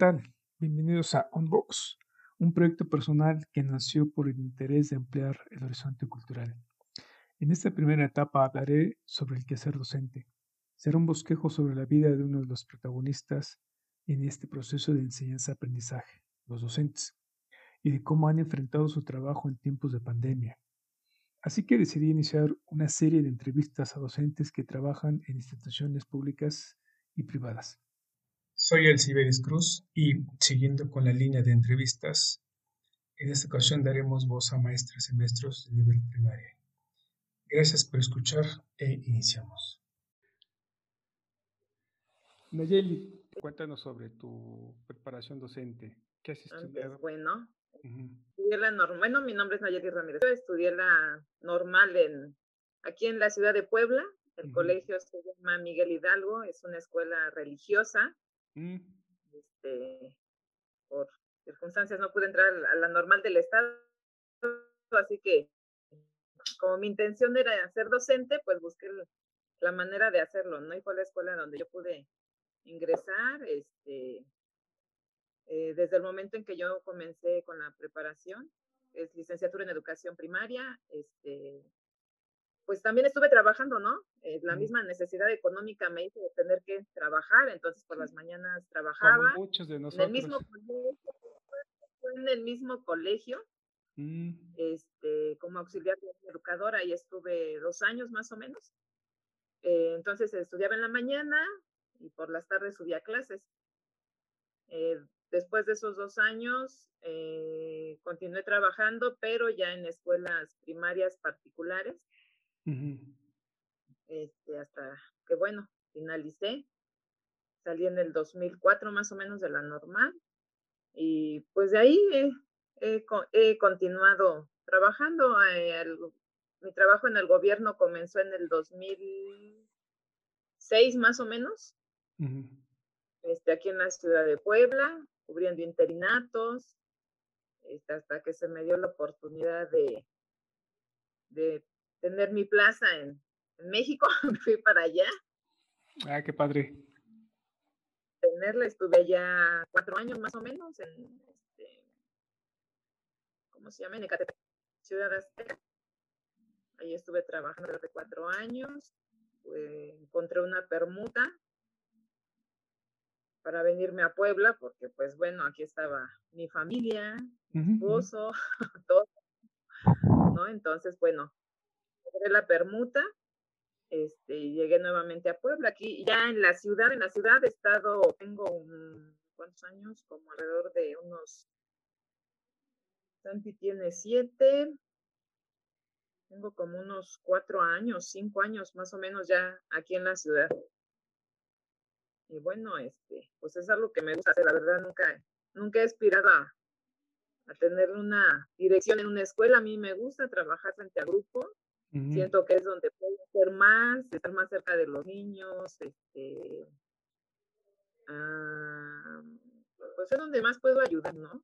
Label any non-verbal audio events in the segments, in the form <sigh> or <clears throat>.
Tal? Bienvenidos a Unbox, un proyecto personal que nació por el interés de ampliar el horizonte cultural. En esta primera etapa hablaré sobre el quehacer docente. Será un bosquejo sobre la vida de uno de los protagonistas en este proceso de enseñanza-aprendizaje, los docentes, y de cómo han enfrentado su trabajo en tiempos de pandemia. Así que decidí iniciar una serie de entrevistas a docentes que trabajan en instituciones públicas y privadas. Soy el Ciberis Cruz y, siguiendo con la línea de entrevistas, en esta ocasión daremos voz a maestras y maestros de nivel primaria. Gracias por escuchar e iniciamos. Nayeli, cuéntanos sobre tu preparación docente. ¿Qué has estudiado? bueno, estudié la normal. Bueno, mi nombre es Nayeli Ramírez. Yo estudié la normal en, aquí en la ciudad de Puebla. El colegio se llama Miguel Hidalgo, es una escuela religiosa Mm. Este, por circunstancias no pude entrar a la normal del Estado, así que como mi intención era ser docente, pues busqué la manera de hacerlo, ¿no? Y fue la escuela donde yo pude ingresar, este, eh, desde el momento en que yo comencé con la preparación, es licenciatura en educación primaria, este, pues también estuve trabajando, ¿no? Eh, la misma necesidad económica me hizo tener que trabajar, entonces por las mañanas trabajaba. muchos de nosotros. En el mismo colegio, en el mismo colegio, mm. este, como auxiliar de educadora, y estuve dos años más o menos. Eh, entonces estudiaba en la mañana y por las tardes subía clases. Eh, después de esos dos años, continué trabajando, pero ya en escuelas primarias particulares este, hasta que, bueno, finalicé. Salí en el 2004 más o menos de la normal. Y pues de ahí he, continuado trabajando. Eh, mi trabajo en el gobierno comenzó en el 2006 más o menos. este, aquí en la ciudad de Puebla, cubriendo interinatos, este, hasta que se me dio la oportunidad de, de tener mi plaza en, México, <laughs> me fui para allá. Ah, qué padre. Tenerla, estuve allá cuatro años más o menos en, este, ¿cómo se llama? En Ecatepec, Ciudad Azteca. Ahí estuve trabajando durante cuatro años. encontré una permuta para venirme a Puebla, porque pues bueno, aquí estaba mi familia, mi esposo, <laughs> todo, ¿no? Entonces, bueno, la permuta, este, llegué nuevamente a Puebla. Aquí ya en la ciudad, en la ciudad he estado, tengo ¿cuántos años? Como alrededor de unos, Santi tiene siete, tengo como unos cuatro años, cinco años más o menos ya aquí en la ciudad. Y bueno, este, pues es algo que me gusta hacer, la verdad nunca, nunca he aspirado a, a tener una dirección en una escuela. A mí me gusta trabajar frente a grupos Siento que es donde puedo hacer más, estar más cerca de los niños, este, ah, pues es donde más puedo ayudar, ¿no?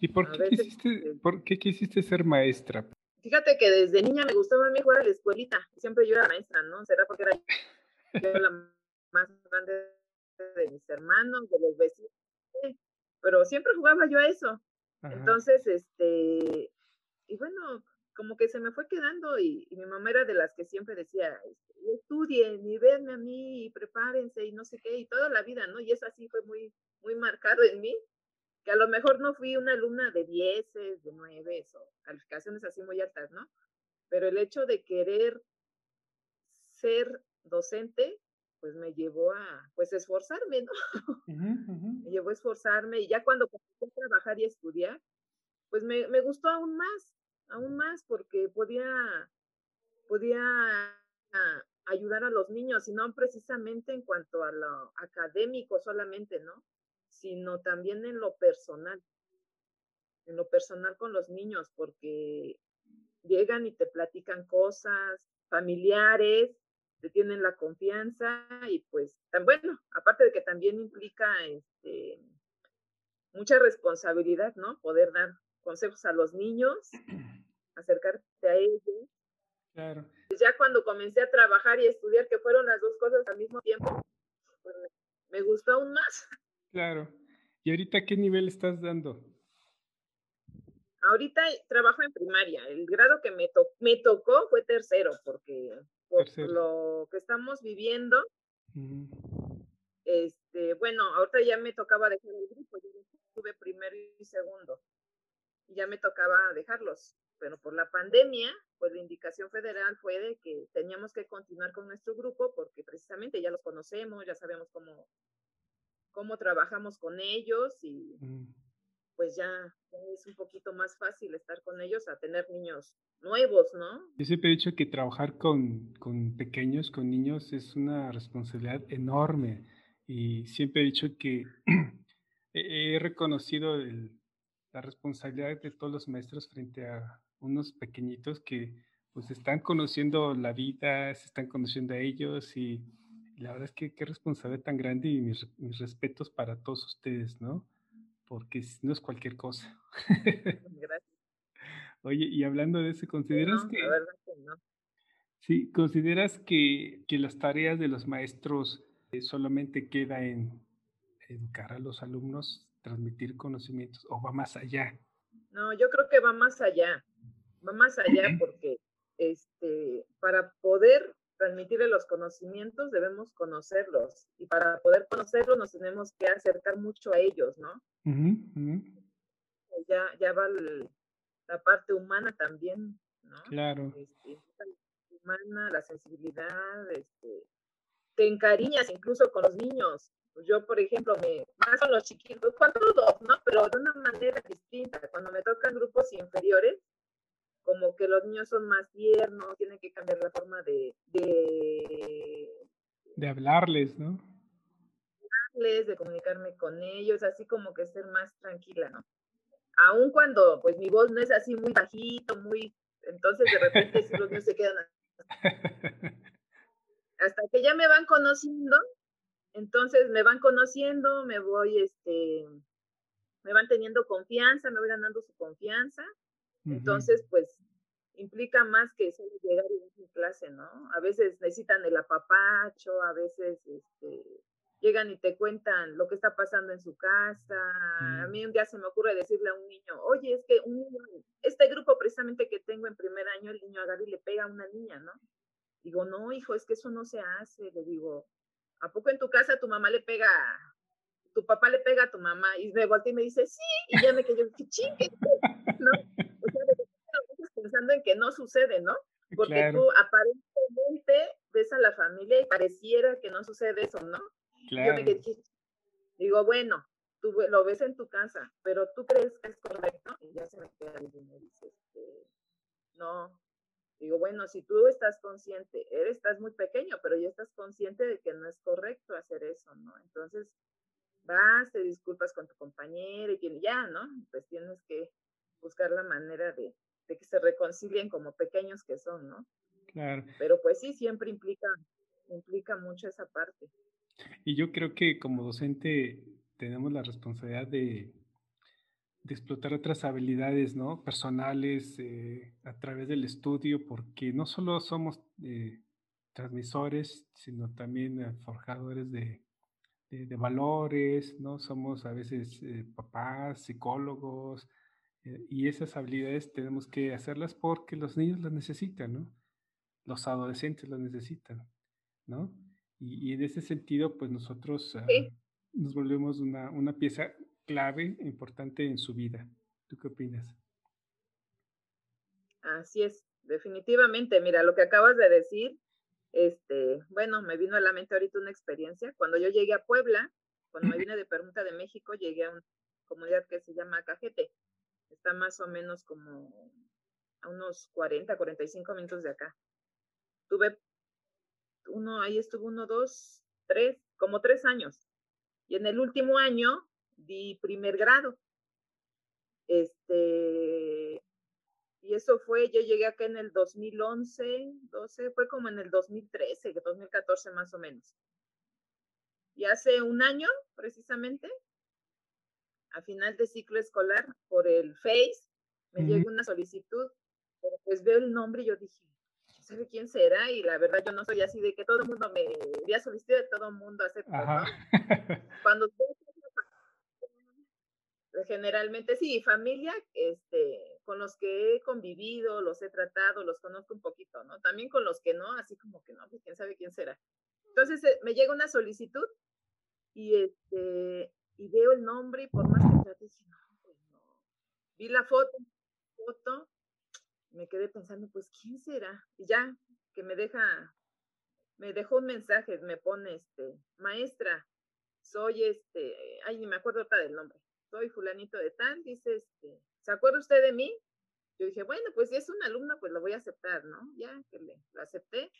¿Y por qué, quisiste, este por qué quisiste ser maestra? Fíjate que desde niña me gustaba a mí jugar a la escuelita, siempre yo era maestra, ¿no? Será porque era yo la más grande de mis hermanos, de los vecinos, pero siempre jugaba yo a eso. Entonces, este, como que se me fue quedando y, mi mamá era de las que siempre decía, este, estudien y venme a mí y prepárense y no sé qué, y toda la vida, ¿no? Y eso así fue muy, muy marcado en mí, que a lo mejor no fui una alumna de 10, de 9 o calificaciones así muy altas, ¿no? Pero el hecho de querer ser docente, pues me llevó a, pues, esforzarme, ¿no? <laughs> me llevó a esforzarme y ya cuando comencé a trabajar y estudiar, pues me, me gustó aún más, aún más porque podía, podía ayudar a los niños, y no precisamente en cuanto a lo académico solamente, ¿no? Sino también en lo personal, en lo personal con los niños, porque llegan y te platican cosas familiares, te tienen la confianza y pues, tan bueno, aparte de que también implica este, mucha responsabilidad, ¿no? Poder dar consejos a los niños, <clears throat> acercarte a ellos. Claro. Pues ya cuando comencé a trabajar y estudiar, que fueron las dos cosas al mismo tiempo, pues me gustó aún más. Claro. ¿Y ahorita qué nivel estás dando? Ahorita trabajo en primaria. El grado que me, me tocó fue tercero, porque por lo que estamos viviendo, este, bueno, ahorita ya me tocaba dejar el grupo, yo tuve primero y segundo, y ya me tocaba dejarlos, pero por la pandemia, pues la indicación federal fue de que teníamos que continuar con nuestro grupo porque precisamente ya los conocemos, ya sabemos cómo, cómo trabajamos con ellos y pues ya es un poquito más fácil estar con ellos a tener niños nuevos, ¿no? Yo siempre he dicho que trabajar con, con pequeños, con niños, es una responsabilidad enorme y siempre he dicho que <clears throat> he reconocido la responsabilidad de todos los maestros frente a unos pequeñitos que pues están conociendo la vida, se están conociendo a ellos y, la verdad es que qué responsabilidad tan grande y mis, mis respetos para todos ustedes, ¿no? porque no es cualquier cosa. <laughs> Gracias. Oye, y hablando de eso, ¿consideras que... Sí, ¿consideras que, que, las tareas de los maestros eh, solamente queda en educar a los alumnos, transmitir conocimientos o va más allá? No, yo creo que va más allá, va más allá porque este, para poder transmitirle los conocimientos, debemos conocerlos. Y para poder conocerlos nos tenemos que acercar mucho a ellos, ¿no? Ya, ya va la parte humana también, ¿no? Claro. Este, la humana, la sensibilidad, este, te encariñas incluso con los niños. Pues yo, por ejemplo, me más con los chiquitos, con todos, ¿no? Pero de una manera distinta. Cuando me tocan grupos inferiores, como que los niños son más tiernos, tienen que cambiar la forma de... De, hablarles, ¿no? De comunicarme con ellos, así como que ser más tranquila, ¿no? Aun cuando, pues, mi voz no es así muy bajito, muy... Entonces, de repente, si los niños se quedan... <laughs> Hasta que ya me van conociendo, entonces me van conociendo, me voy, este, me van teniendo confianza, me voy ganando su confianza entonces, pues implica más que solo llegar y dar clase, ¿no? A veces necesitan el apapacho, a veces este, llegan y te cuentan lo que está pasando en su casa. A mí un día se me ocurre decirle a un niño, oye, es que un niño, este grupo precisamente que tengo en primer año, el niño agarra y le pega a una niña, ¿no? Digo, no, hijo, es que eso no se hace. Le digo, ¿a poco en tu casa tu mamá le pega, tu papá le pega a tu mamá? Y me voltea y me dice, sí, y ya me quedé, qué chingue, ¿no? <laughs> pensando en que no sucede, ¿no? Porque tú aparentemente ves a la familia y pareciera que no sucede eso, ¿no? Yo me digo, bueno, tú lo ves en tu casa, pero tú crees que es correcto y ya se me queda y me dice, este, no. Digo, bueno, si tú estás consciente, eres, estás muy pequeño, pero ya estás consciente de que no es correcto hacer eso, ¿no? Entonces, vas, te disculpas con tu compañero y ya, ¿no? Pues tienes que buscar la manera de, de que se reconcilien como pequeños que son, ¿no? Claro. Pero pues sí, siempre implica, implica mucho esa parte. Y yo creo que como docente tenemos la responsabilidad de, de explotar otras habilidades, ¿no? Personales eh, a través del estudio, porque no solo somos eh, transmisores, sino también eh, forjadores de, de, valores, ¿no? Somos a veces papás, psicólogos, eh, y esas habilidades tenemos que hacerlas porque los niños las necesitan, ¿no? Los adolescentes las necesitan, ¿no? Y, en ese sentido, pues nosotros ah, nos volvemos una, una pieza clave, importante en su vida. ¿Tú qué opinas? Así es, definitivamente. Mira, lo que acabas de decir, este, bueno, me vino a la mente ahorita una experiencia. Cuando yo llegué a Puebla, cuando me vine de Permuta de México, llegué a una comunidad que se llama Cajete está más o menos como a unos 40, 45 minutos de acá. Tuve uno, ahí estuvo uno, dos, tres, como tres años. Y en el último año di primer grado. Este, y eso fue, yo llegué acá en el 2011, 12, fue como en el 2013, 2014 más o menos. Y hace un año, precisamente, a final de ciclo escolar, por el Face, me llegó una solicitud, pero pues veo el nombre y yo dije, ¿sabe quién será? Y la verdad yo no soy así de que todo el mundo me envía solicitud de todo el mundo acepta. <laughs> Cuando generalmente sí, familia, este, con los que he convivido, los he tratado, los conozco un poquito, ¿no? También con los que no, así como que no, pues quién sabe quién será. Entonces eh, me llega una solicitud y este y veo el nombre y por más que trate, no, pues no. Vi la foto, foto, me quedé pensando, pues quién será. Y ya que me deja, me dejó un mensaje, me pone este, maestra, soy este, ay, ni me acuerdo otra del nombre, soy fulanito de tal, dice este, ¿se acuerda usted de mí? Yo dije, bueno, pues si es un alumno, pues lo voy a aceptar, ¿no? Ya que le, lo acepté.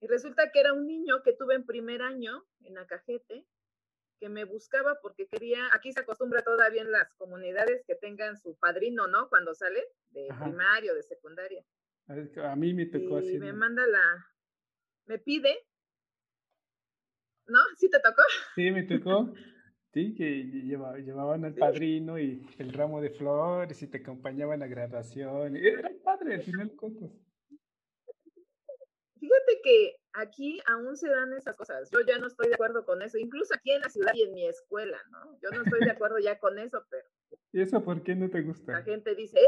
Y resulta que era un niño que tuve en primer año en Acajete, que me buscaba porque quería, aquí se acostumbra todavía en las comunidades que tengan su padrino, ¿no? Cuando sale de primario, de secundaria. A mí me tocó y así. Me manda la, me pide, ¿no? ¿Sí te tocó? Sí, me tocó. Sí, que llevaban al padrino y el ramo de flores y te acompañaban a graduación. Era padre al final cuentas. Fíjate que aquí aún se dan esas cosas. Yo ya no estoy de acuerdo con eso, incluso aquí en la ciudad y en mi escuela, ¿no? Yo no estoy de acuerdo ya con eso, pero. ¿Y eso por qué no te gusta? La gente dice,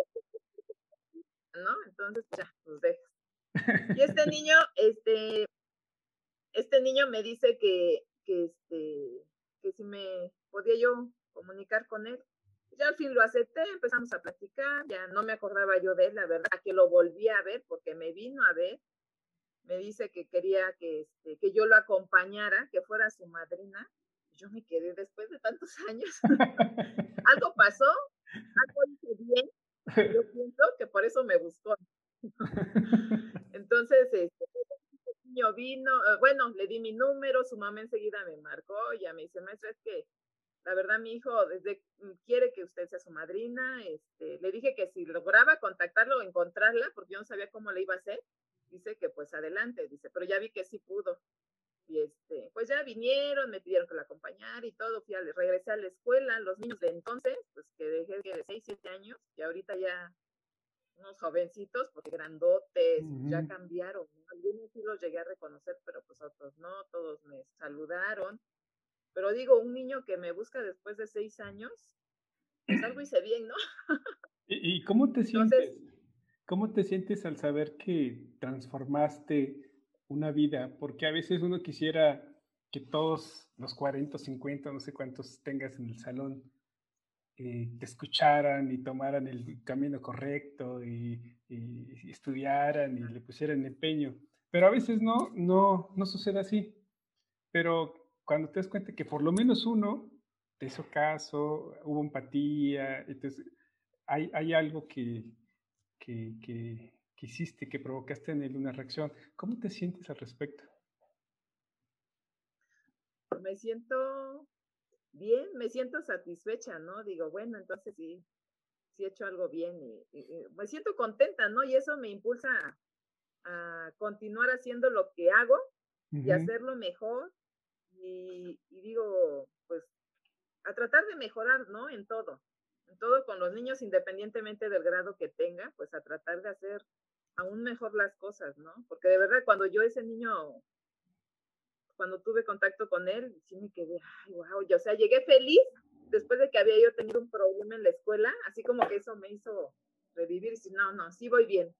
¿no? Entonces, ya, pues dejas. Y este niño, este, este niño me dice que, que, este, que si me podía yo comunicar con él. Ya al fin lo acepté, empezamos a platicar, ya no me acordaba yo de él, la verdad, que lo volví a ver porque me vino a ver me dice que quería que, este, que yo lo acompañara, que fuera su madrina. Yo me quedé después de tantos <laughs> años. <laughs> algo pasó, algo hice bien. Yo pienso que por eso me buscó. <laughs> Entonces, este, niño vino, eh, bueno, le di mi número, su mamá enseguida me marcó, ya me dice, maestra, es que la verdad mi hijo desde mm, quiere que usted sea su madrina, este, le dije que si lograba contactarlo o encontrarla, porque yo no sabía cómo le iba a hacer, dice que pues adelante, dice, pero ya vi que sí pudo. Y este, pues ya vinieron, me pidieron que la acompañara y todo, fui a, regresé a la escuela, los niños de entonces, pues que dejé de 6, 7 años, y ahorita ya unos jovencitos, porque grandotes, ya cambiaron. Algunos sí los llegué a reconocer, pero pues otros no, todos me saludaron. Pero digo, un niño que me busca después de seis años, pues algo hice bien, ¿no? ¿Y, cómo te sientes? ¿Cómo te sientes al saber que transformaste una vida? Porque a veces uno quisiera que todos los 40 o 50, no sé cuántos tengas en el salón, eh, te escucharan y tomaran el camino correcto y, estudiaran y le pusieran empeño. Pero a veces no, no, no sucede así. Pero cuando te das cuenta que por lo menos uno te hizo caso, hubo empatía, entonces hay, hay algo que, que, que, hiciste, que provocaste en él una reacción. ¿Cómo te sientes al respecto? Me siento bien, me siento satisfecha, ¿no? Digo, bueno, entonces sí, sí he hecho algo bien y, me siento contenta, ¿no? Y eso me impulsa a, continuar haciendo lo que hago y hacerlo mejor. Y, y digo, pues, a tratar de mejorar, ¿no? En todo todo con los niños, independientemente del grado que tenga, pues a tratar de hacer aún mejor las cosas, ¿no? Porque de verdad, cuando yo ese niño, cuando tuve contacto con él, sí me quedé, ay, wow, yo, o sea, llegué feliz después de que había yo tenido un problema en la escuela, así como que eso me hizo revivir y decir, no, no, sí voy bien.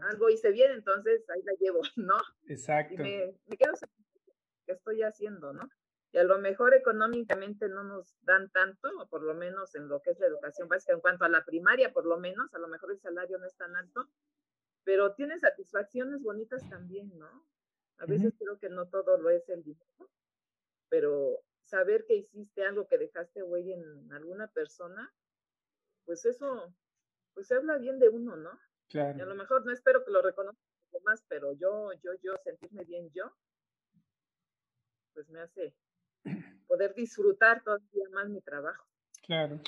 Algo hice bien, entonces ahí la llevo, <laughs> ¿no? Exacto. Y me, me quedo <laughs> que estoy haciendo, ¿no? y a lo mejor económicamente no nos dan tanto, o por lo menos en lo que es la educación básica, en cuanto a la primaria, por lo menos, a lo mejor el salario no es tan alto, pero tiene satisfacciones bonitas también, ¿no? A veces creo que no todo lo es el dinero, pero saber que hiciste algo que dejaste huella en alguna persona, pues eso, pues habla bien de uno, ¿no? Claro. Y a lo mejor no espero que lo reconozca demás, pero yo, yo, yo, sentirme bien yo, pues me hace <clears throat> poder disfrutar todavía más mi trabajo. Claro.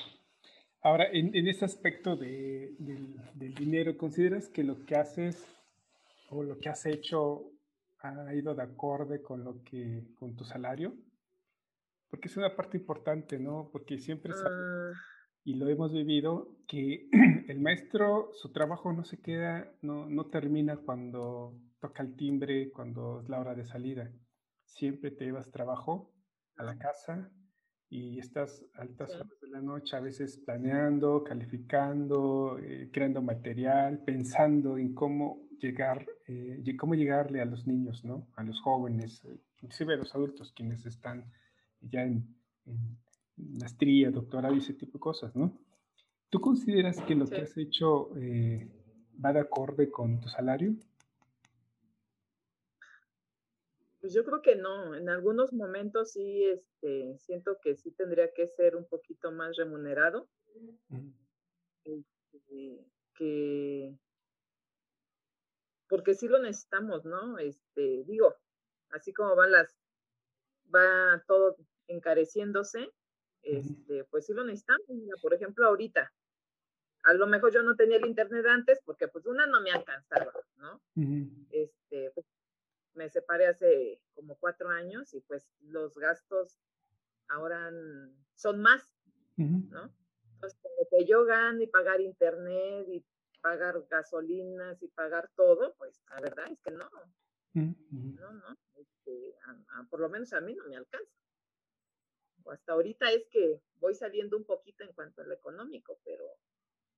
Ahora, en, en ese aspecto de, del, del, dinero, ¿consideras que lo que haces o lo que has hecho ha ido de acorde con lo que, con tu salario? Porque es una parte importante, ¿no? Porque siempre, uh, y lo hemos vivido, que <clears throat> el maestro, su trabajo no se queda, no, no termina cuando toca el timbre, cuando es la hora de salida. Siempre te llevas trabajo a la casa y estás altas sí. horas de la noche, a veces planeando, calificando, eh, creando material, pensando en cómo llegar, eh, cómo llegarle a los niños, ¿no? A los jóvenes, eh, inclusive a los adultos quienes están ya en, en, maestría, doctorado y ese tipo de cosas, ¿no? ¿Tú consideras que lo sí. que has hecho eh, va de acorde con tu salario? Pues yo creo que no. En algunos momentos sí, este, siento que sí tendría que ser un poquito más remunerado. Mm. Este, que porque sí lo necesitamos, ¿no? Este, digo, así como van las, va todo encareciéndose, este, pues sí lo necesitamos. Mira, por ejemplo, ahorita, a lo mejor yo no tenía el internet antes porque pues una no me alcanzaba, ¿no? Uh -huh. Este, pues, me separé hace como cuatro años y pues los gastos ahora son más, uh -huh. ¿no? Entonces, como que yo gano y pagar internet y pagar gasolinas y pagar todo, pues la verdad es que no. -huh. No, no, este, a, a, por lo menos a mí no me alcanza. O hasta ahorita es que voy saliendo un poquito en cuanto a lo económico, pero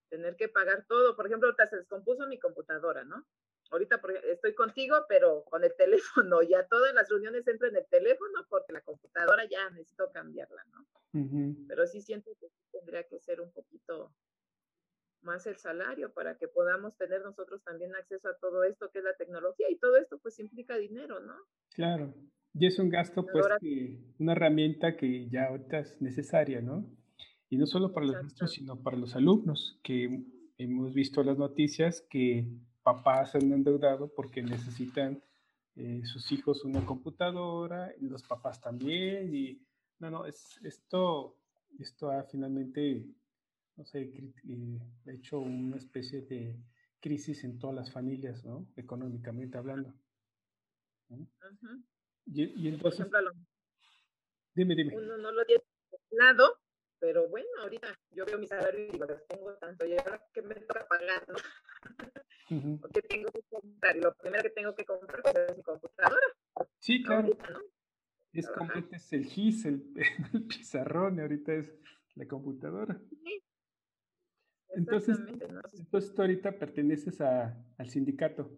tener que pagar todo, por ejemplo, ahorita se descompuso mi computadora, ¿no? ahorita estoy contigo, pero con el <laughs> teléfono, ya todas las reuniones entro en el teléfono porque la computadora ya necesito cambiarla, ¿no? Uh -huh. Pero sí siento que tendría que ser un poquito más el salario para que podamos tener nosotros también acceso a todo esto que es la tecnología y todo esto pues implica dinero, ¿no? Claro, y es un gasto pues Ahora, que, una herramienta que ya ahorita es necesaria, ¿no? Y no solo para los maestros, sino para los alumnos, que hemos visto las noticias que papás se han endeudado porque necesitan eh, sus hijos una computadora, y los papás también, y no, no, es, esto, esto ha finalmente, no sé, eh, hecho una especie de crisis en todas las familias, ¿no? Económicamente hablando. ¿no? Uh -huh. y, y, entonces... Por ejemplo, dime, dime. Uno no lo tiene lado, pero bueno, ahorita yo veo mi salario y digo, tengo tanto, y ahora que me toca pagar, ¿no? Uh <laughs> -huh. Porque tengo que comprar, y lo primero que tengo que comprar pues, es mi computadora. Sí, claro. Ahorita, ¿no? Es como este es el GIS, el, <laughs> el, pizarrón, y ahorita es la computadora. Sí. Entonces, ¿no? entonces tú ahorita perteneces a, al sindicato.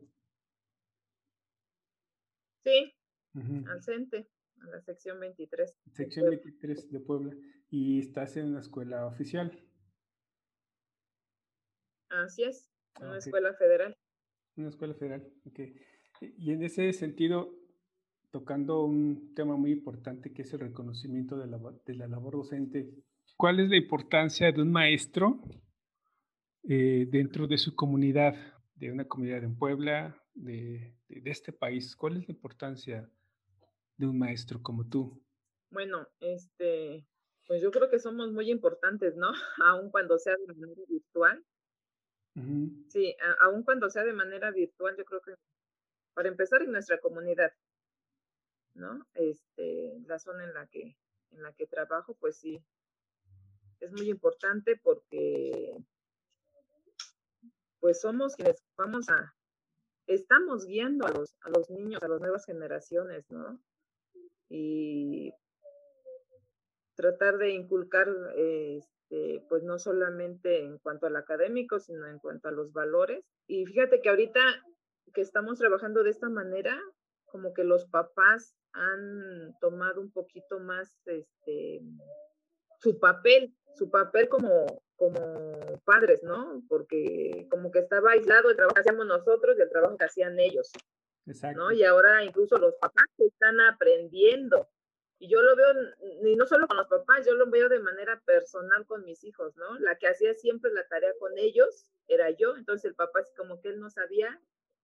Sí, uh -huh. al CENTE, a la sección 23. Sección 23 de Puebla. Y estás en una escuela oficial. Así es. Una okay. escuela federal. Una escuela federal, ok. Y en ese sentido, tocando un tema muy importante que es el reconocimiento de la, de la labor docente, ¿cuál es la importancia de un maestro eh, dentro de su comunidad, de una comunidad en Puebla, de, de, de, este país? ¿Cuál es la importancia de un maestro como tú? Bueno, este, pues yo creo que somos muy importantes, ¿no? <laughs> Aun cuando sea de manera virtual, Sí, a, aun cuando sea de manera virtual, yo creo que para empezar en nuestra comunidad, ¿no? Este, la zona en la que en la que trabajo, pues sí, es muy importante porque pues somos quienes vamos a, estamos guiando a los, a los niños, a las nuevas generaciones, ¿no? Y tratar de inculcar este, pues no solamente en cuanto al académico, sino en cuanto a los valores. Y fíjate que ahorita que estamos trabajando de esta manera, como que los papás han tomado un poquito más este su papel, su papel como, como padres, ¿no? Porque como que estaba aislado el trabajo que hacíamos nosotros y el trabajo que hacían ellos. Exacto. ¿no? Y ahora incluso los papás están aprendiendo y yo lo veo, y no solo con los papás, yo lo veo de manera personal con mis hijos, ¿no? La que hacía siempre la tarea con ellos era yo, entonces el papá así como que él no sabía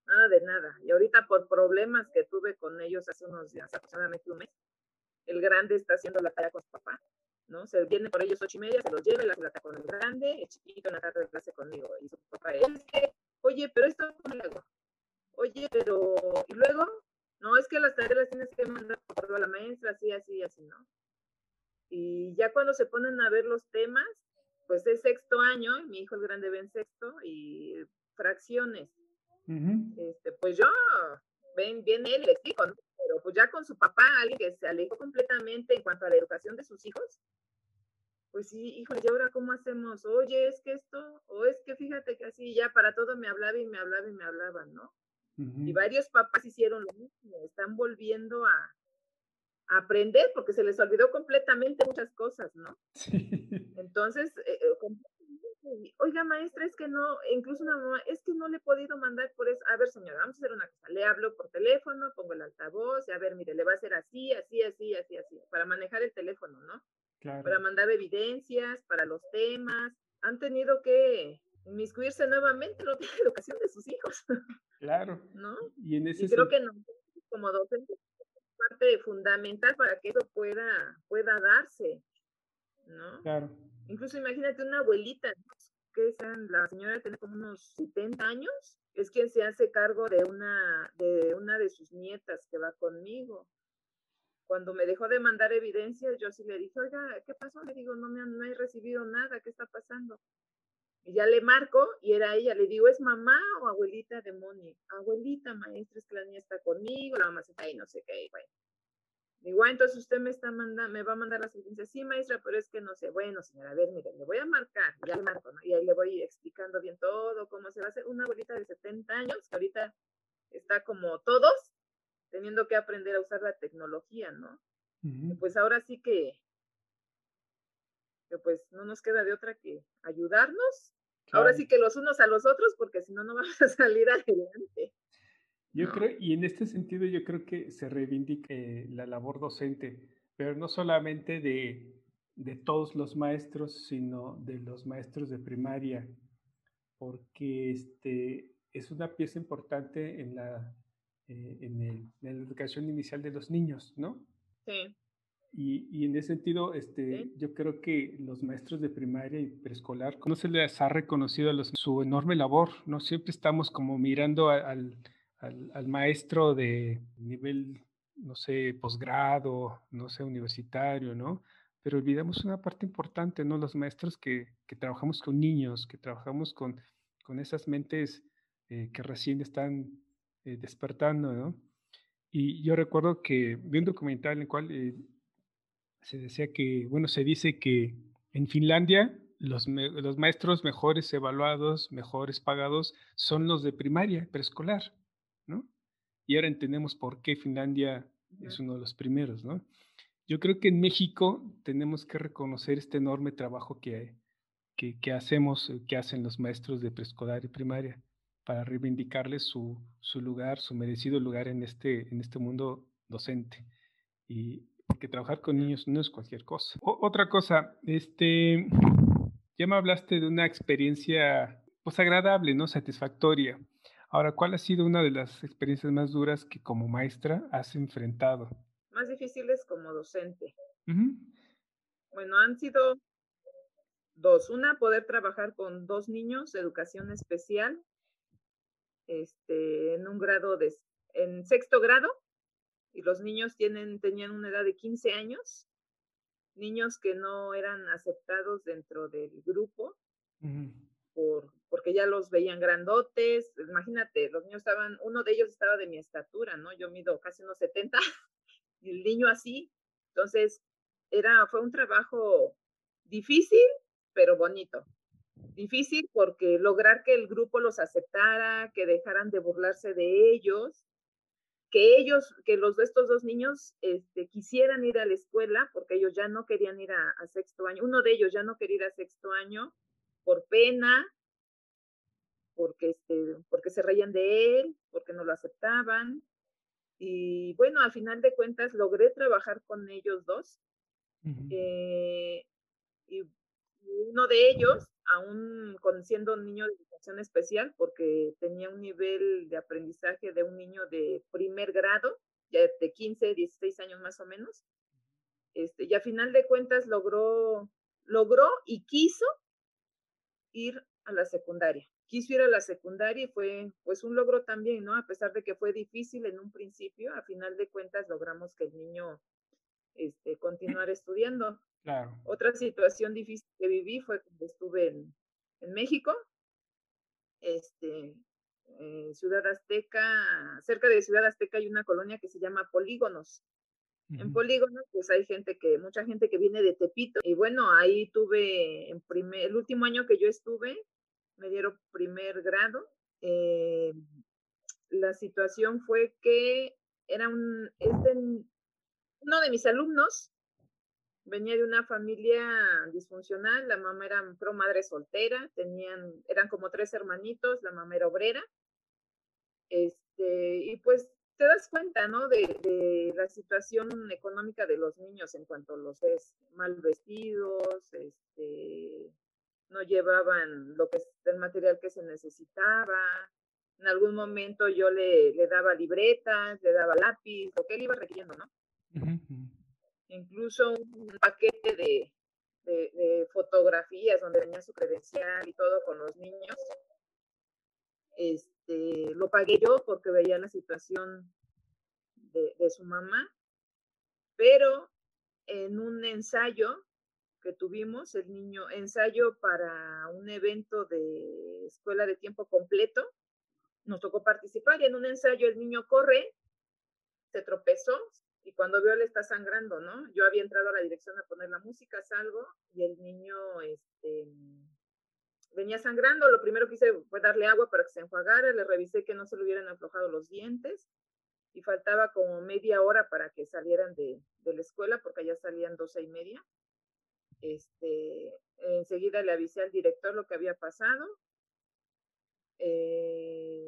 nada de nada. Y ahorita por problemas que tuve con ellos hace unos días, aproximadamente un mes, el grande está haciendo la tarea con su papá, ¿no? Se viene por ellos ocho y media, se los lleva y la plata con el grande, el chiquito en la tarde de clase conmigo. Y su papá es que, oye, pero esto no lo hago. Oye, pero, y luego, no, es que las tareas las tienes que mandar por la maestra, así, así, así, ¿no? Y ya cuando se ponen a ver los temas, pues es sexto año, mi hijo el grande ve en sexto, y fracciones. este, pues yo, ven, viene él, le explico, ¿no? pero pues ya con su papá, alguien que se alejó completamente en cuanto a la educación de sus hijos, pues sí, híjole, ¿y ahora cómo hacemos? Oye, es que esto, o es que fíjate que así ya para todo me hablaba y me hablaba y me hablaban, ¿no? Y varios papás hicieron lo mismo, están volviendo a, aprender porque se les olvidó completamente muchas cosas, ¿no? Entonces, eh, eh, oiga maestra, es que no, incluso una mamá, es que no le he podido mandar por eso. A ver, señora, vamos a hacer una cosa. Le hablo por teléfono, pongo el altavoz, y a ver, mire, le va a hacer así, así, así, así, así, para manejar el teléfono, ¿no? Para mandar evidencias, para los temas. Han tenido que inmiscuirse nuevamente en la <laughs> educación de sus hijos. Claro. ¿No? Y, en ese creo que no, como docentes parte fundamental para que eso pueda, pueda darse, ¿no? Claro. Incluso imagínate una abuelita, que la señora tiene como unos 70 años, es quien se hace cargo de una, de una de sus nietas que va conmigo. Cuando me dejó de mandar evidencias, yo sí le dije, oiga, ¿qué pasó? Le digo, no me no he recibido nada, ¿qué está pasando? Y ya le marco y era ella, le digo, ¿es mamá o abuelita de Moni? Abuelita, maestra, es que la niña está conmigo, la mamá está ahí, no sé qué, bueno. Digo, ah, entonces usted me está mandando, me va a mandar la sentencia. Sí, maestra, pero es que no sé. Bueno, señora, a ver, mire, le voy a marcar, ya le marco, ¿no? Y ahí le voy explicando bien todo, cómo se va a hacer. Una abuelita de 70 años, que ahorita está como todos, teniendo que aprender a usar la tecnología, ¿no? Pues ahora sí que, que, pues no nos queda de otra que ayudarnos. Ahora sí que los unos a los otros, porque si no, no <laughs> vamos a salir adelante. Yo creo, y en este sentido yo creo que se reivindica eh, la labor docente, pero no solamente de, de, todos los maestros, sino de los maestros de primaria, porque este, es una pieza importante en la, eh, en, el, en, la educación inicial de los niños, ¿no? Sí. Y, y en ese sentido, este, yo creo que los maestros de primaria y preescolar, no se les ha reconocido a los, su enorme labor, ¿no? Siempre estamos como mirando al al, maestro de nivel, no sé, posgrado, no sé, universitario, ¿no? Pero olvidamos una parte importante, ¿no? Los maestros que, que trabajamos con niños, que trabajamos con, con esas mentes eh, que recién están eh, despertando, ¿no? Y yo recuerdo que vi un documental en el cual eh, se decía que, bueno, se dice que en Finlandia los, los maestros mejores evaluados, mejores pagados, son los de primaria, preescolar. ¿no? Y ahora entendemos por qué Finlandia es uno de los primeros, ¿no? Yo creo que en México tenemos que reconocer este enorme trabajo que, que, hacemos, eh, que hacen los maestros de preescolar y primaria para reivindicarles su, su, lugar, su merecido lugar en este, en este mundo docente. Y porque trabajar con niños no es cualquier cosa. otra cosa, este, ya me hablaste de una experiencia pues agradable, ¿no? Satisfactoria. Ahora, ¿cuál ha sido una de las experiencias más duras que como maestra has enfrentado? Más difíciles como docente. Bueno, han sido dos. Una, poder trabajar con dos niños de educación especial este, en un grado de, en sexto grado, y los niños tienen, tenían una edad de 15 años, niños que no eran aceptados dentro del grupo por, porque ya los veían grandotes, imagínate, los niños estaban, uno de ellos estaba de mi estatura, ¿no? Yo mido casi unos 70 <laughs> y el niño así, entonces era, fue un trabajo difícil, pero bonito. Difícil porque lograr que el grupo los aceptara, que dejaran de burlarse de ellos, que ellos, que los de estos dos niños este, quisieran ir a la escuela, porque ellos ya no querían ir a, a sexto año, uno de ellos ya no quería ir a sexto año, por pena, porque, este, porque se reían de él, porque no lo aceptaban. Y bueno, al final de cuentas logré trabajar con ellos dos. Eh, y uno de ellos, aún siendo un niño de educación especial porque tenía un nivel de aprendizaje de un niño de primer grado, ya de 15, 16 años más o menos. Este, y a final de cuentas logró, logró y quiso ir a la secundaria. Quiso ir a la secundaria y fue pues un logro también, ¿no? A pesar de que fue difícil en un principio, a final de cuentas logramos que el niño este, continuar estudiando. Claro. Otra situación difícil que viví fue cuando estuve en, en México, este, en Ciudad Azteca, cerca de Ciudad Azteca hay una colonia que se llama Polígonos. En Polígonos, pues hay gente que, mucha gente que viene de Tepito. Y bueno, ahí tuve, en primer, el último año que yo estuve, me dieron primer grado. Eh, la situación fue que era un, este, uno de mis alumnos venía de una familia disfuncional, la mamá era pro madre soltera, tenían, eran como tres hermanitos, la mamá era obrera, este, y pues te das cuenta, ¿no? De, la situación económica de los niños en cuanto los ves mal vestidos, este, no llevaban lo que es el material que se necesitaba. En algún momento yo le, le daba libretas, le daba lápiz, lo que él iba requiriendo, ¿no? Incluso un paquete de, de, fotografías donde venía su credencial y todo con los niños. Este, lo pagué yo porque veía la situación de, de su mamá, pero en un ensayo que tuvimos, el niño, ensayo para un evento de escuela de tiempo completo, nos tocó participar y en un ensayo el niño corre, se tropezó, y cuando veo le está sangrando, ¿no? Yo había entrado a la dirección a poner la música, salgo y el niño este, venía sangrando. Lo primero que hice fue darle agua para que se enjuagara, le revisé que no se le hubieran aflojado los dientes y faltaba como media hora para que salieran de, de la escuela porque ya salían doce y media. Este, enseguida le avisé al director lo que había pasado eh,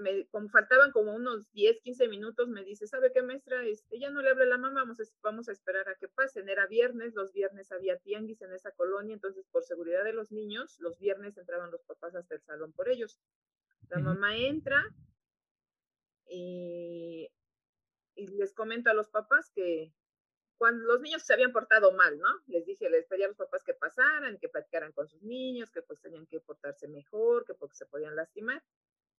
me, como faltaban como unos 10, 15 minutos, me dice, ¿sabe qué, maestra? Este, ya no le hable a la mamá, vamos a, vamos a esperar a que pasen. Era viernes, los viernes había tianguis en esa colonia, entonces por seguridad de los niños, los viernes entraban los papás hasta el salón por ellos. La mamá entra y, y les comento a los papás que, cuando los niños se habían portado mal, ¿no? Les dije, les pedí a los papás que pasaran, que platicaran con sus niños, que pues tenían que portarse mejor, que porque se podían lastimar.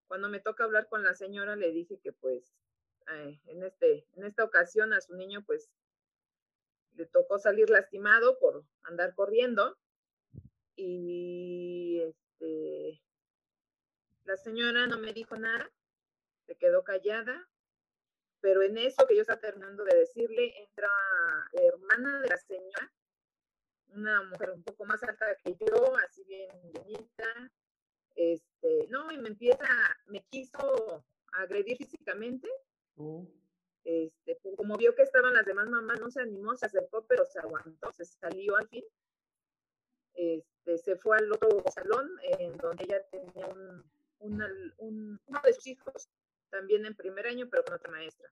Cuando me toca hablar con la señora, le dije que pues en, este, en esta ocasión a su niño pues le tocó salir lastimado por andar corriendo y este, la señora no me dijo nada, se quedó callada, pero en eso que yo estaba terminando de decirle, entra la hermana de la señora, una mujer un poco más alta que yo, así bien bonita, este, no, y me empieza, me quiso agredir físicamente. Oh. Este, pues, como vio que estaban las demás mamás, no se animó, se acercó, pero se aguantó, se salió al fin. Este, se fue al otro salón, en donde ella tenía un, uno de sus hijos también en primer año, pero con otra maestra.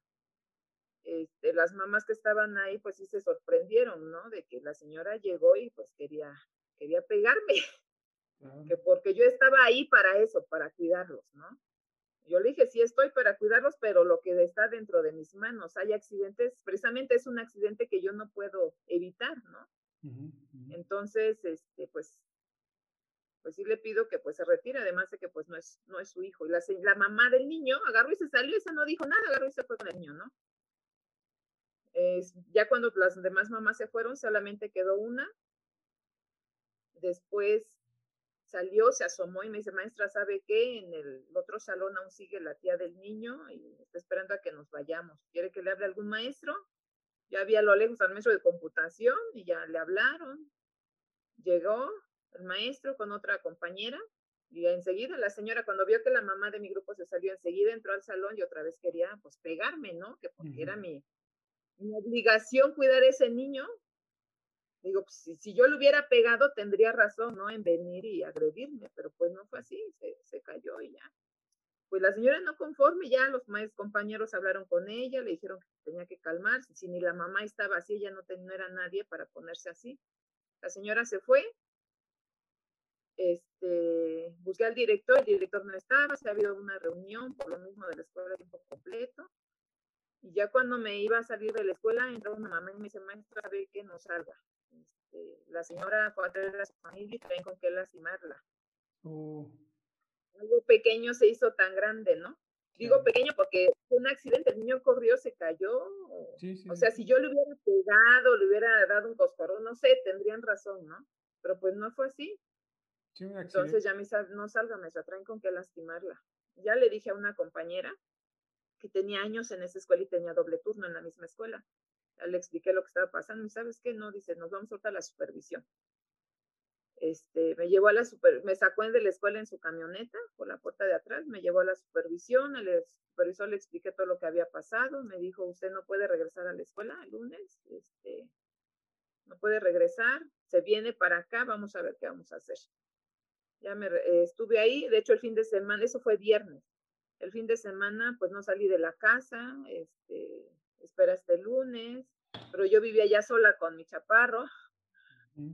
Este, las mamás que estaban ahí, pues sí se sorprendieron, ¿no? De que la señora llegó y pues quería, quería pegarme, que porque yo estaba ahí para eso, para cuidarlos, ¿no? Yo le dije, sí estoy para cuidarlos, pero lo que está dentro de mis manos, hay accidentes, precisamente es un accidente que yo no puedo evitar, ¿no? Entonces, este, pues pues sí le pido que pues se retire, además de que pues no es, no es su hijo. Y la, la mamá del niño agarró y se salió, esa no dijo nada, agarró y se fue con el niño, ¿no? ya cuando las demás mamás se fueron, solamente quedó una. Después salió, se asomó y me dice, maestra, ¿sabe qué? En el otro salón aún sigue la tía del niño y está esperando a que nos vayamos. ¿Quiere que le hable a algún maestro? Ya había a lo lejos al maestro de computación y ya le hablaron. Llegó, el maestro con otra compañera y enseguida la señora cuando vio que la mamá de mi grupo se salió enseguida entró al salón y otra vez quería pues pegarme, ¿no? Que porque era mi, mi, obligación cuidar a ese niño. Digo, pues si, yo le hubiera pegado tendría razón, ¿no? En venir y agredirme, pero pues no fue así, se, se cayó y ya. Pues la señora no conforme, ya los maestros compañeros hablaron con ella, le dijeron que tenía que calmarse, si ni la mamá estaba así, ella no, no era nadie para ponerse así. La señora se fue, este, busqué al director, el director no estaba, se ha habido una reunión por lo mismo de la escuela de tiempo completo. Y ya cuando me iba a salir de la escuela, entró una mamá y me dice, maestra, sabe que no salga. Este, la señora fue a traer a su familia y traen con qué lastimarla. Oh. Algo pequeño se hizo tan grande, ¿no? Digo pequeño porque fue un accidente, el niño corrió, se cayó. o sea, si yo le hubiera pegado, le hubiera dado un coscorrón, no sé, tendrían razón, ¿no? Pero pues no fue así. Entonces ya me no salga, me traen con qué lastimarla. Ya le dije a una compañera que tenía años en esa escuela y tenía doble turno en la misma escuela. Le expliqué lo que estaba pasando y sabes qué, no, dice, nos vamos a la supervisión. Este, me llevó a la super, me sacó de la escuela en su camioneta por la puerta de atrás, me llevó a la supervisión, el supervisor le expliqué todo lo que había pasado, me dijo, usted no puede regresar a la escuela el lunes, este, no puede regresar, se viene para acá, vamos a ver qué vamos a hacer. Ya me estuve ahí, de hecho el fin de semana, eso fue viernes, el fin de semana pues no salí de la casa, este, espera este lunes, pero yo vivía ya sola con mi chaparro,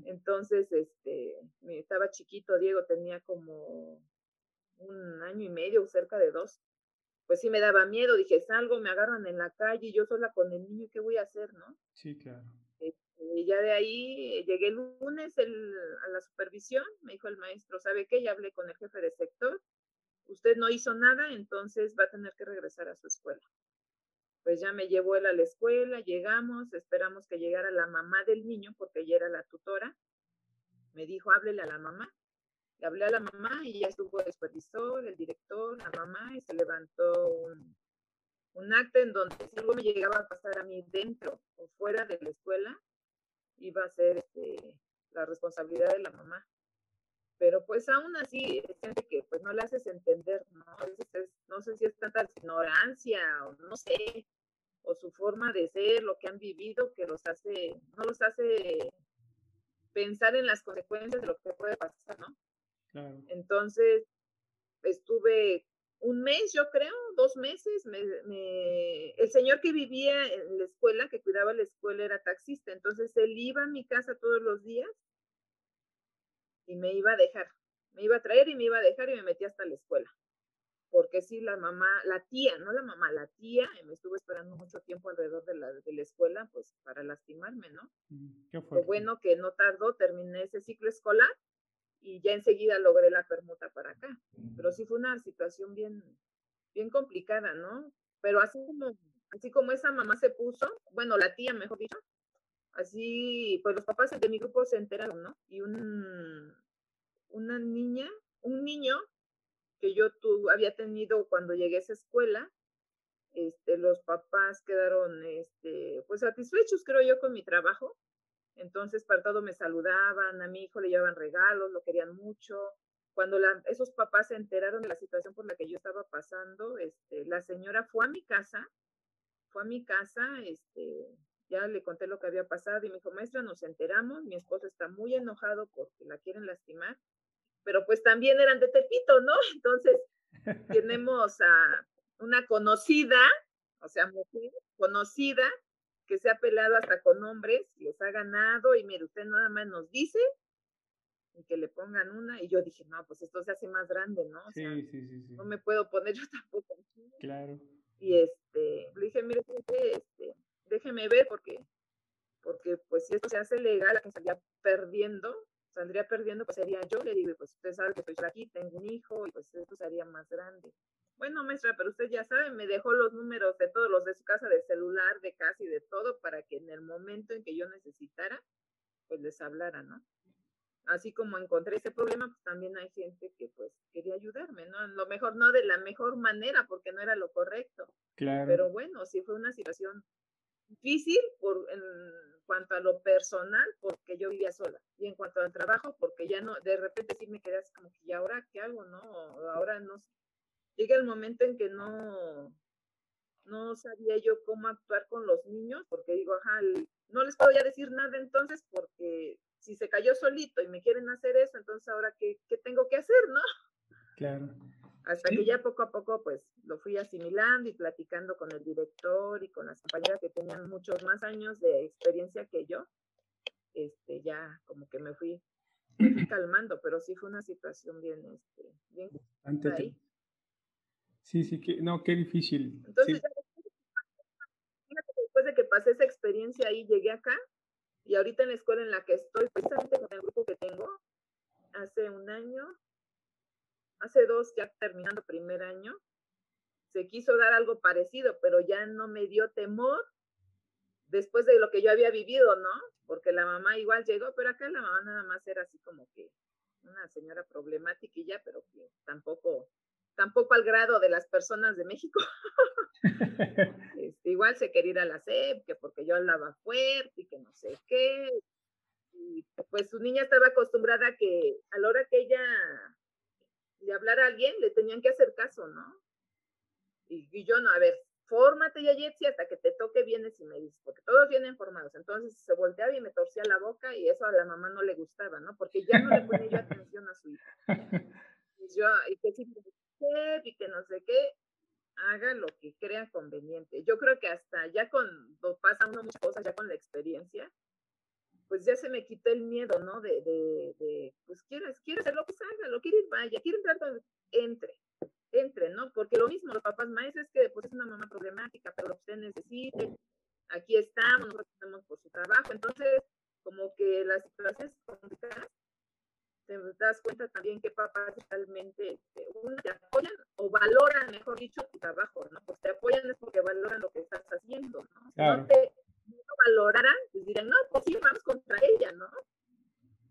entonces, este, estaba chiquito, Diego tenía como un año y medio, cerca de dos. Pues sí me daba miedo, dije, salgo, me agarran en la calle, yo sola con el niño, ¿qué voy a hacer, no? Sí, claro. Y ya de ahí llegué el lunes a la supervisión, me dijo el maestro, ¿sabe qué? Ya hablé con el jefe de sector, usted no hizo nada, entonces va a tener que regresar a su escuela. Pues ya me llevó él a la escuela, llegamos, esperamos que llegara la mamá del niño, porque ella era la tutora. Me dijo, háblele a la mamá. Le hablé a la mamá y ya estuvo el supervisor, el director, la mamá, y se levantó un, un acta en donde si algo me llegaba a pasar a mí dentro o fuera de la escuela, iba a ser este, la responsabilidad de la mamá. Pero pues aún así, es gente que pues no le haces entender, ¿no? A veces no sé si es tanta ignorancia o no sé, o su forma de ser, lo que han vivido, que los hace, no los hace pensar en las consecuencias de lo que puede pasar, ¿no? Claro. Entonces, estuve un mes, yo creo, dos meses, me, el señor que vivía en la escuela, que cuidaba la escuela, era taxista, entonces él iba a mi casa todos los días y me iba a dejar, me iba a traer y me iba a dejar y me metí hasta la escuela. Porque sí, la mamá, la tía, no la mamá, la tía, me estuvo esperando mucho tiempo alrededor de la, de la escuela, pues para lastimarme, ¿no? Mm, qué Lo bueno que no tardó, terminé ese ciclo escolar y ya enseguida logré la permuta para acá. Pero sí fue una situación bien, bien complicada, ¿no? Pero así como, así como esa mamá se puso, bueno, la tía, mejor dicho, así, pues los papás de mi grupo se enteraron, ¿no? Y un, una niña, un niño que yo tu, había tenido cuando llegué a esa escuela, este, los papás quedaron, este, pues satisfechos, creo yo, con mi trabajo entonces, para todo me saludaban, a mi hijo le llevaban regalos, lo querían mucho. Cuando esos papás se enteraron de la situación por la que yo estaba pasando, este, la señora fue a mi casa, fue a mi casa, este, ya le conté lo que había pasado y me dijo, maestra, nos enteramos, mi esposo está muy enojado porque la quieren lastimar, pero pues también eran de Tepito, ¿no? <laughs> Entonces, tenemos a una conocida, o sea, mujer conocida, que se ha pelado hasta con hombres, les ha ganado, y mire, usted nada más nos dice y que le pongan una, y yo dije, no, pues esto se hace más grande, ¿no? sí, sí, sí, sí, No me puedo poner <laughs> yo tampoco Claro. Y este, le dije, mire, este, déjeme ver, porque, porque pues si esto se hace legal, que estaría perdiendo, saldría perdiendo, pues sería yo, le digo, pues usted sabe que estoy aquí, tengo un hijo, y pues esto sería más grande. Bueno, maestra, pero usted ya sabe, me dejó los números de todos los de su casa, de celular, de casa y de todo, para que en el momento en que yo necesitara, pues les hablara, ¿no? Así como encontré ese problema, pues también hay gente que pues quería ayudarme, ¿no? Lo mejor, no de la mejor manera, porque no era lo correcto. Claro. Pero bueno, sí fue una situación difícil por, en cuanto a lo personal, porque yo vivía sola. Y en cuanto al trabajo, porque ya no, de repente sí me quedé así como que, ¿y ahora qué hago, no? Ahora no sé llega el momento en que no, no sabía yo cómo actuar con los niños, porque digo, ajá, no les puedo ya decir nada entonces, porque si se cayó solito y me quieren hacer eso, entonces ahora qué, qué tengo que hacer, ¿no? Claro. Hasta que ya poco a poco pues lo fui asimilando y platicando con el director y con las compañeras que tenían muchos más años de experiencia que yo, este ya como que me fui <clears throat> calmando, pero sí fue una situación bien, este, bien Sí, sí, que, no, qué difícil. Entonces, después de que pasé esa experiencia ahí, llegué acá y ahorita en la escuela en la que estoy, precisamente con el grupo que tengo, hace un año, hace dos, ya terminando primer año, se quiso dar algo parecido, pero ya no me dio temor después de lo que yo había vivido, ¿no? Porque la mamá igual llegó, pero acá la mamá nada más era así como que una señora problemática y ya, pero que tampoco, tampoco al grado de las personas de México. <laughs> Este, igual se quería ir a la SEP, que porque yo hablaba fuerte y que no sé qué. Y pues su niña estaba acostumbrada a que a la hora que ella le hablara a alguien, le tenían que hacer caso, ¿no? Y, y yo no, a ver, fórmate ya, Jetsi, hasta que te toque vienes y me dices, porque todos vienen formados. Entonces se volteaba y me torcía la boca y eso a la mamá no le gustaba, ¿no? Porque ya no le ponía yo atención a su hija. <laughs> Y yo, y que sí, y que no sé qué, haga lo que crea conveniente. Yo creo que hasta ya cuando pasa uno muchas cosas, ya con la experiencia, pues ya se me quitó el miedo, ¿no? De, de, de pues quieres, quieres hacer lo que salga, lo quieres vaya, quiere entrar donde entre entre, ¿no? Porque lo mismo, los papás maestros es que pues es una mamá problemática, pero usted necesite, aquí estamos, nosotros estamos por su trabajo, entonces como que las situaciones complicadas, te das cuenta también que papás realmente este, uno, te apoyan o valoran, mejor dicho, tu trabajo, ¿no? Pues te apoyan es porque valoran lo que estás haciendo, ¿no? Si no te no valoraran, pues dirían, no, pues sí, vamos contra ella, ¿no?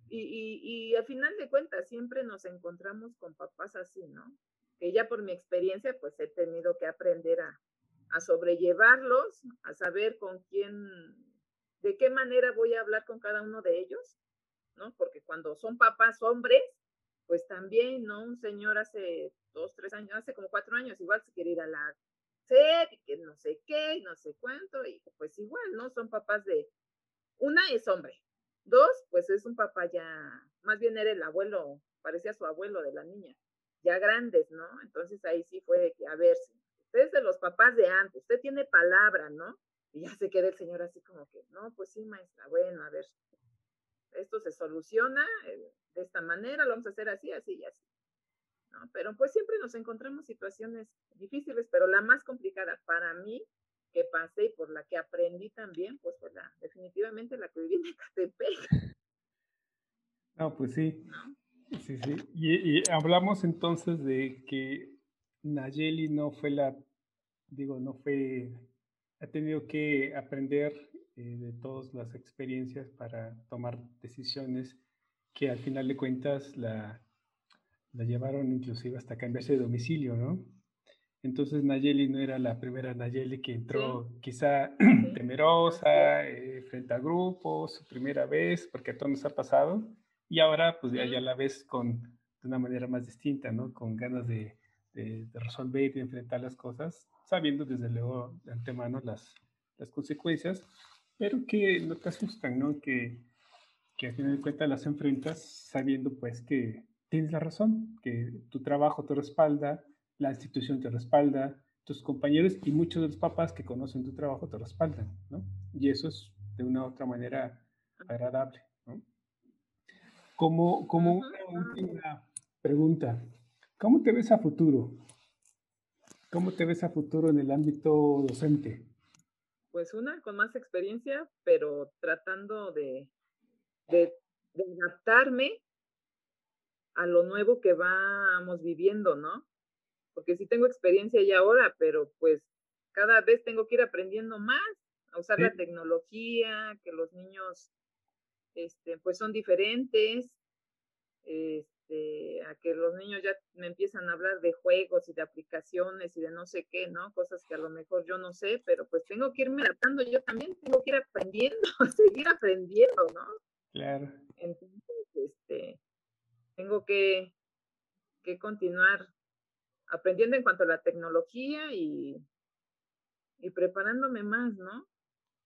Y, y, y al final de cuentas siempre nos encontramos con papás así, ¿no? que ya por mi experiencia, pues he tenido que aprender a, a sobrellevarlos, a saber con quién, de qué manera voy a hablar con cada uno de ellos, ¿no? Porque cuando son papás hombres, pues también, ¿no? Un señor hace dos, tres años, hace como cuatro años, igual se quiere ir a la sed que no sé qué, no sé cuánto, y pues igual, ¿no? Son papás de, una es hombre, dos, pues es un papá ya, más bien era el abuelo, parecía su abuelo de la niña ya grandes, ¿no? Entonces ahí sí fue que, a ver, usted es de los papás de antes, usted tiene palabra, ¿no? Y ya se queda el señor así como que, no, pues sí, maestra, bueno, a ver, esto se soluciona eh, de esta manera, lo vamos a hacer así, así y así. Pero pues siempre nos encontramos situaciones difíciles, pero la más complicada para mí que pasé y por la que aprendí también, pues fue la, definitivamente la que viví en Ecatepec. No, pues sí. Sí, sí. Y, hablamos entonces de que Nayeli no fue la, digo, no fue, ha tenido que aprender eh, de todas las experiencias para tomar decisiones que al final de cuentas la, la llevaron inclusive hasta cambiarse de domicilio, ¿no? Entonces Nayeli no era la primera Nayeli que entró quizá <clears throat> temerosa, eh, frente a grupos, su primera vez, porque a todos nos ha pasado. Y ahora pues ya, ya la ves con, de una manera más distinta, ¿no? Con ganas de, de, resolver y de enfrentar las cosas, sabiendo desde luego de antemano las, las consecuencias, pero que no te asustan, ¿no? Que, que al final de cuentas las enfrentas sabiendo pues que tienes la razón, que tu trabajo te respalda, la institución te respalda, tus compañeros y muchos de los papás que conocen tu trabajo te respaldan, ¿no? Y eso es de una u otra manera agradable. Como, como una última pregunta, ¿cómo te ves a futuro? ¿Cómo te ves a futuro en el ámbito docente? Pues una, con más experiencia, pero tratando de, de, adaptarme a lo nuevo que vamos viviendo, ¿no? Porque sí tengo experiencia ya ahora, pero pues cada vez tengo que ir aprendiendo más a usar la tecnología, que los niños este, pues son diferentes, este, a que los niños ya me empiezan a hablar de juegos y de aplicaciones y de no sé qué, ¿no? Cosas que a lo mejor yo no sé, pero pues tengo que irme adaptando, yo también tengo que ir aprendiendo, <laughs> seguir aprendiendo, ¿no? Claro. Entonces, este, tengo que, que continuar aprendiendo en cuanto a la tecnología y, y preparándome más, ¿no?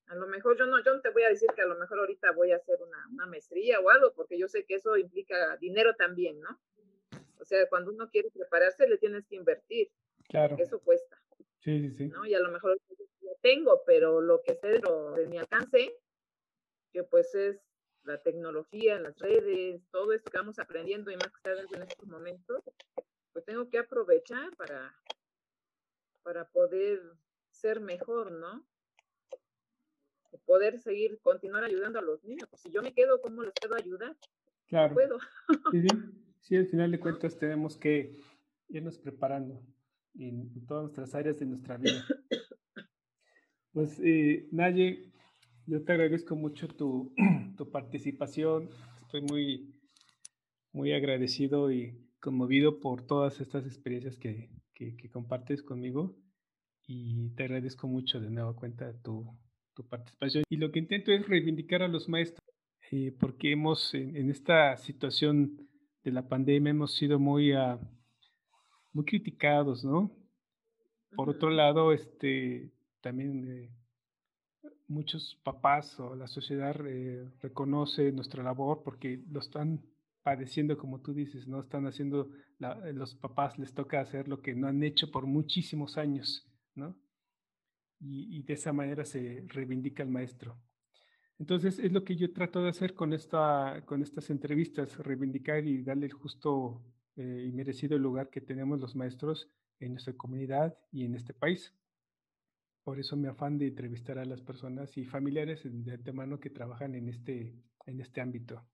A lo mejor yo no, yo no te voy a decir que a lo mejor ahorita voy a hacer una, una maestría o algo, porque yo sé que eso implica dinero también, ¿no? O sea, cuando uno quiere prepararse, le tienes que invertir. Claro. Eso cuesta. Sí, sí, sí. ¿no? Y a lo mejor lo tengo, pero lo que sé de, de mi alcance, que pues es la tecnología, las redes, todo esto que vamos aprendiendo y más que en estos momentos, pues tengo que aprovechar para, para poder ser mejor, ¿no? poder seguir, continuar ayudando a los niños. Pues si yo me quedo, ¿cómo les puedo ayudar? Claro. No puedo. <laughs> Sí, sí. sí, al final de cuentas tenemos que irnos preparando en, todas nuestras áreas de nuestra vida. <coughs> Pues, eh, Naye, yo te agradezco mucho tu, <clears throat> tu participación. Estoy muy, muy agradecido y conmovido por todas estas experiencias que, que, que, compartes conmigo y te agradezco mucho de nuevo cuenta tu, tu participación. Y lo que intento es reivindicar a los maestros, eh, porque hemos, en, en, esta situación de la pandemia, hemos sido muy, uh, muy criticados, ¿no? Por otro lado, este, también eh, muchos papás o la sociedad eh, reconoce nuestra labor porque lo están padeciendo, como tú dices, ¿no? Están haciendo, la, los papás les toca hacer lo que no han hecho por muchísimos años, ¿no? Y, y, de esa manera se reivindica el maestro. Entonces, es lo que yo trato de hacer con, esta, con estas entrevistas, reivindicar y darle el justo eh, y merecido lugar que tenemos los maestros en nuestra comunidad y en este país. Por eso me afán de entrevistar a las personas y familiares de antemano que trabajan en este, en este ámbito.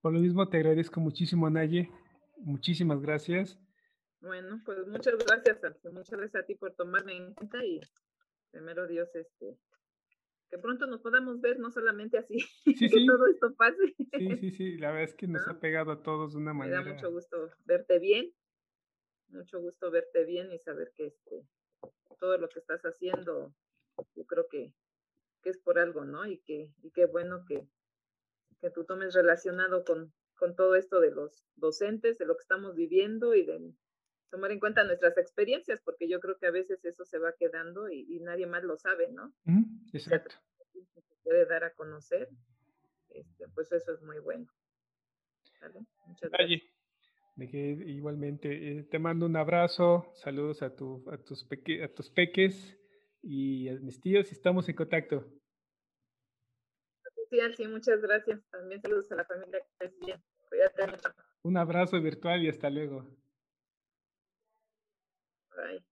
Por lo mismo, te agradezco muchísimo, Naye. Muchísimas gracias. Bueno, pues muchas gracias, Muchas gracias a ti por tomarme en cuenta y primero Dios, este, que pronto nos podamos ver, no solamente así, <laughs> sí, que sí. todo esto pase. Sí, sí, sí, la verdad es que nos ¿No? ha pegado a todos de una manera. Me da mucho gusto verte bien, mucho gusto verte bien y saber que este, todo lo que estás haciendo, yo creo que, que es por algo, ¿no? Y que, y qué bueno que, que tú tomes relacionado con, con todo esto de los docentes, de lo que estamos viviendo y de tomar en cuenta nuestras experiencias, porque yo creo que a veces eso se va quedando y, y nadie más lo sabe, ¿no? Mm, exacto. Se puede dar a conocer, este, pues eso es muy bueno. ¿Vale? Muchas gracias. De que igualmente eh, te mando un abrazo, saludos a, tu, a, tus peque, a tus peques y a mis tíos y estamos en contacto. Sí, sí, muchas gracias. También saludos a la familia. Cuídate mucho. Un abrazo virtual y hasta luego. Bye.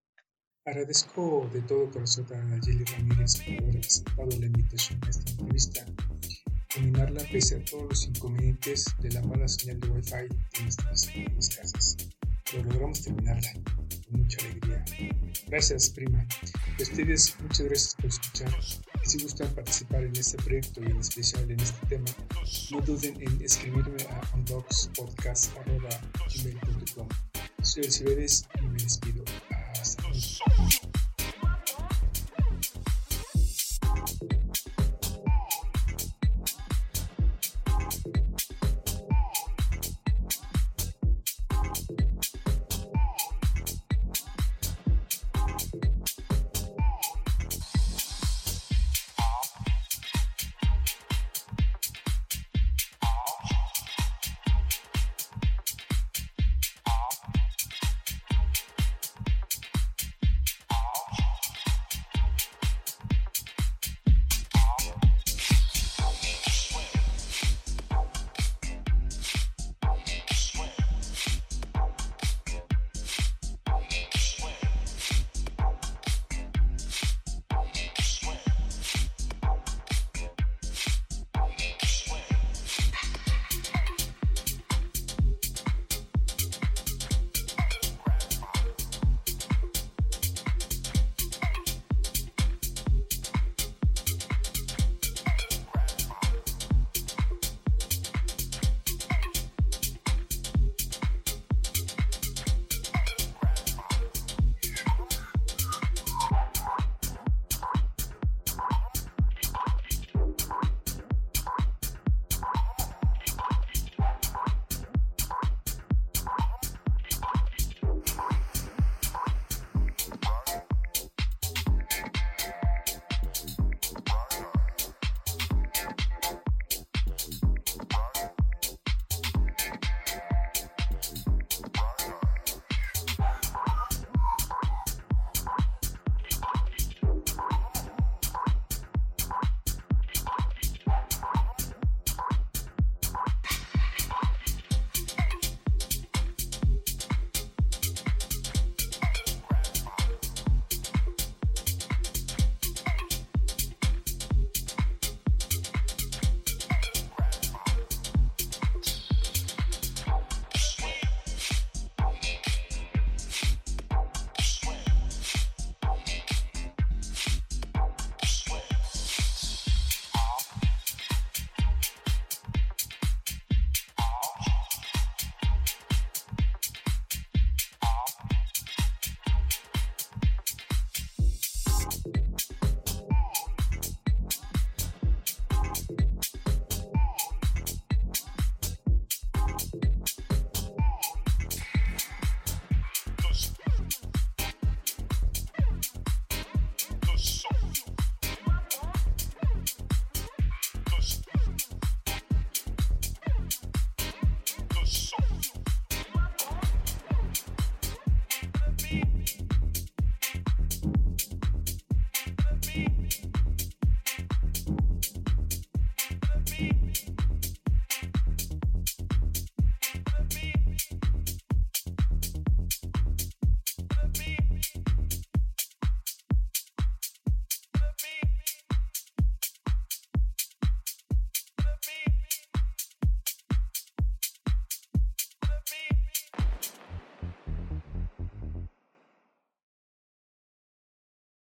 Agradezco de todo corazón a Nayeli Ramírez por haber aceptado la invitación a esta entrevista terminarla pese a todos los inconvenientes de la mala señal de Wi-Fi en nuestras, en nuestras casas. Pero logramos terminarla con mucha alegría. Gracias, prima. A ustedes, muchas gracias por escuchar. Si gustan participar en este proyecto y en especial en este tema, no duden en escribirme a unboxpodcast.gmail.com. Soy el Ciberes y me despido. Hasta luego.